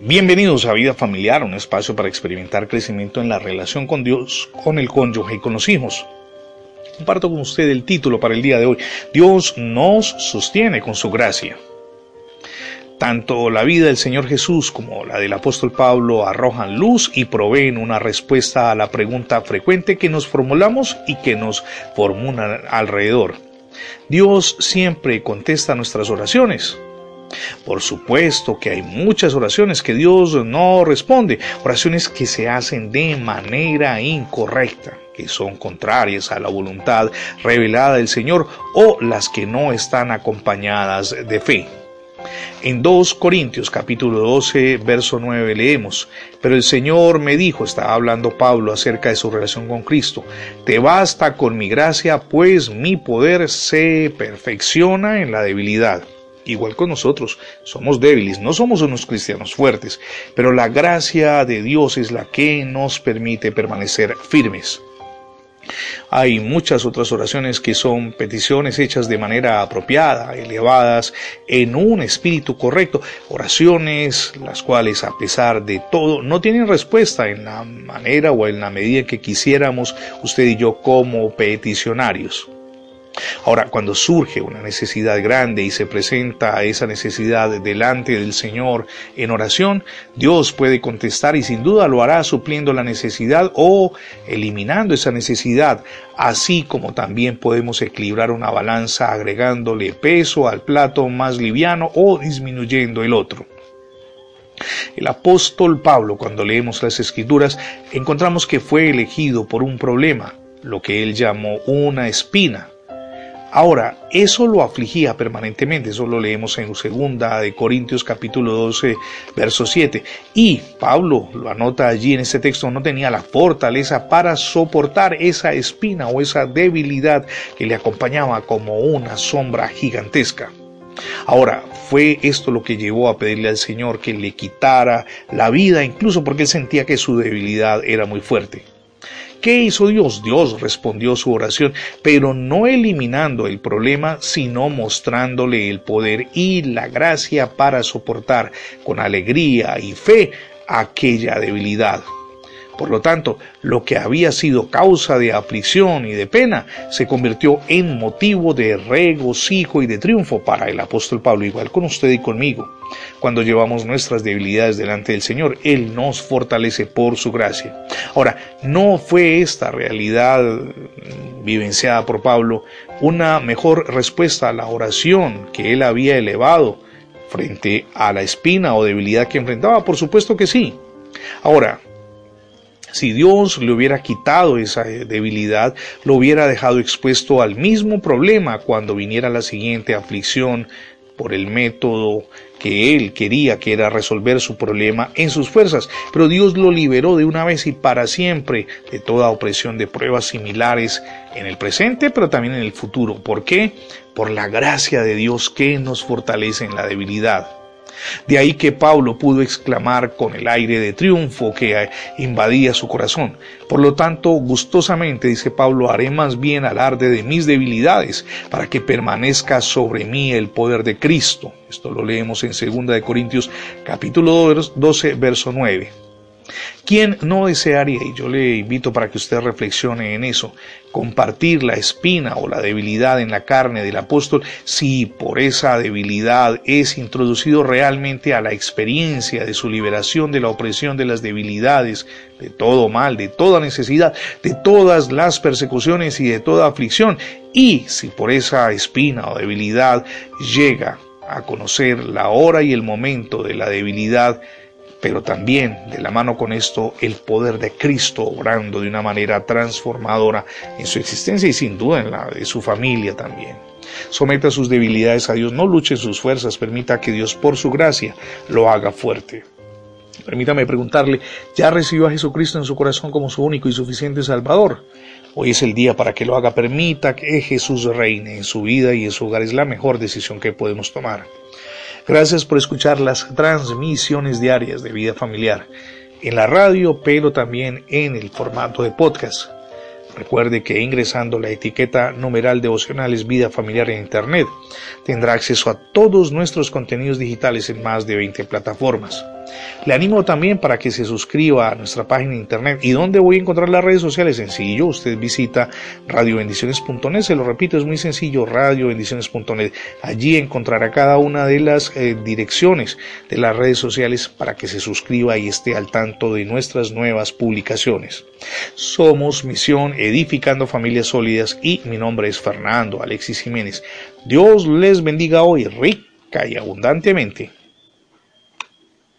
Bienvenidos a Vida Familiar, un espacio para experimentar crecimiento en la relación con Dios, con el cónyuge y con los hijos. Comparto con usted el título para el día de hoy. Dios nos sostiene con su gracia. Tanto la vida del Señor Jesús como la del apóstol Pablo arrojan luz y proveen una respuesta a la pregunta frecuente que nos formulamos y que nos formulan alrededor. Dios siempre contesta nuestras oraciones. Por supuesto que hay muchas oraciones que Dios no responde, oraciones que se hacen de manera incorrecta, que son contrarias a la voluntad revelada del Señor o las que no están acompañadas de fe. En 2 Corintios capítulo 12 verso 9 leemos, pero el Señor me dijo, estaba hablando Pablo acerca de su relación con Cristo, te basta con mi gracia, pues mi poder se perfecciona en la debilidad igual con nosotros, somos débiles, no somos unos cristianos fuertes, pero la gracia de Dios es la que nos permite permanecer firmes. Hay muchas otras oraciones que son peticiones hechas de manera apropiada, elevadas en un espíritu correcto, oraciones las cuales a pesar de todo no tienen respuesta en la manera o en la medida que quisiéramos usted y yo como peticionarios. Ahora, cuando surge una necesidad grande y se presenta esa necesidad delante del Señor en oración, Dios puede contestar y sin duda lo hará supliendo la necesidad o eliminando esa necesidad, así como también podemos equilibrar una balanza agregándole peso al plato más liviano o disminuyendo el otro. El apóstol Pablo, cuando leemos las escrituras, encontramos que fue elegido por un problema, lo que él llamó una espina, Ahora, eso lo afligía permanentemente, eso lo leemos en segunda de Corintios capítulo 12, verso 7. Y Pablo lo anota allí en este texto, no tenía la fortaleza para soportar esa espina o esa debilidad que le acompañaba como una sombra gigantesca. Ahora, fue esto lo que llevó a pedirle al Señor que le quitara la vida, incluso porque él sentía que su debilidad era muy fuerte. ¿Qué hizo Dios? Dios respondió su oración, pero no eliminando el problema, sino mostrándole el poder y la gracia para soportar con alegría y fe aquella debilidad. Por lo tanto, lo que había sido causa de aflicción y de pena se convirtió en motivo de regocijo y de triunfo para el apóstol Pablo, igual con usted y conmigo. Cuando llevamos nuestras debilidades delante del Señor, Él nos fortalece por su gracia. Ahora, no fue esta realidad vivenciada por Pablo una mejor respuesta a la oración que él había elevado frente a la espina o debilidad que enfrentaba? Por supuesto que sí. Ahora, si Dios le hubiera quitado esa debilidad, lo hubiera dejado expuesto al mismo problema cuando viniera la siguiente aflicción por el método que él quería, que era resolver su problema en sus fuerzas. Pero Dios lo liberó de una vez y para siempre de toda opresión de pruebas similares en el presente, pero también en el futuro. ¿Por qué? Por la gracia de Dios que nos fortalece en la debilidad. De ahí que Pablo pudo exclamar con el aire de triunfo que invadía su corazón. Por lo tanto, gustosamente, dice Pablo, haré más bien alarde de mis debilidades para que permanezca sobre mí el poder de Cristo. Esto lo leemos en 2 Corintios capítulo 12, verso 9. ¿Quién no desearía, y yo le invito para que usted reflexione en eso, compartir la espina o la debilidad en la carne del apóstol si por esa debilidad es introducido realmente a la experiencia de su liberación de la opresión de las debilidades, de todo mal, de toda necesidad, de todas las persecuciones y de toda aflicción? Y si por esa espina o debilidad llega a conocer la hora y el momento de la debilidad, pero también de la mano con esto el poder de Cristo obrando de una manera transformadora en su existencia y sin duda en la de su familia también. Someta sus debilidades a Dios, no luche sus fuerzas, permita que Dios por su gracia lo haga fuerte. Permítame preguntarle, ¿ya recibió a Jesucristo en su corazón como su único y suficiente Salvador? Hoy es el día para que lo haga. Permita que Jesús reine en su vida y en su hogar. Es la mejor decisión que podemos tomar. Gracias por escuchar las transmisiones diarias de vida familiar en la radio, pero también en el formato de podcast. Recuerde que ingresando la etiqueta numeral devocionales vida familiar en Internet tendrá acceso a todos nuestros contenidos digitales en más de 20 plataformas. Le animo también para que se suscriba a nuestra página de internet. ¿Y dónde voy a encontrar las redes sociales? Sencillo, usted visita radiobendiciones.net, se lo repito, es muy sencillo, radiobendiciones.net. Allí encontrará cada una de las eh, direcciones de las redes sociales para que se suscriba y esté al tanto de nuestras nuevas publicaciones. Somos Misión Edificando Familias Sólidas y mi nombre es Fernando Alexis Jiménez. Dios les bendiga hoy rica y abundantemente.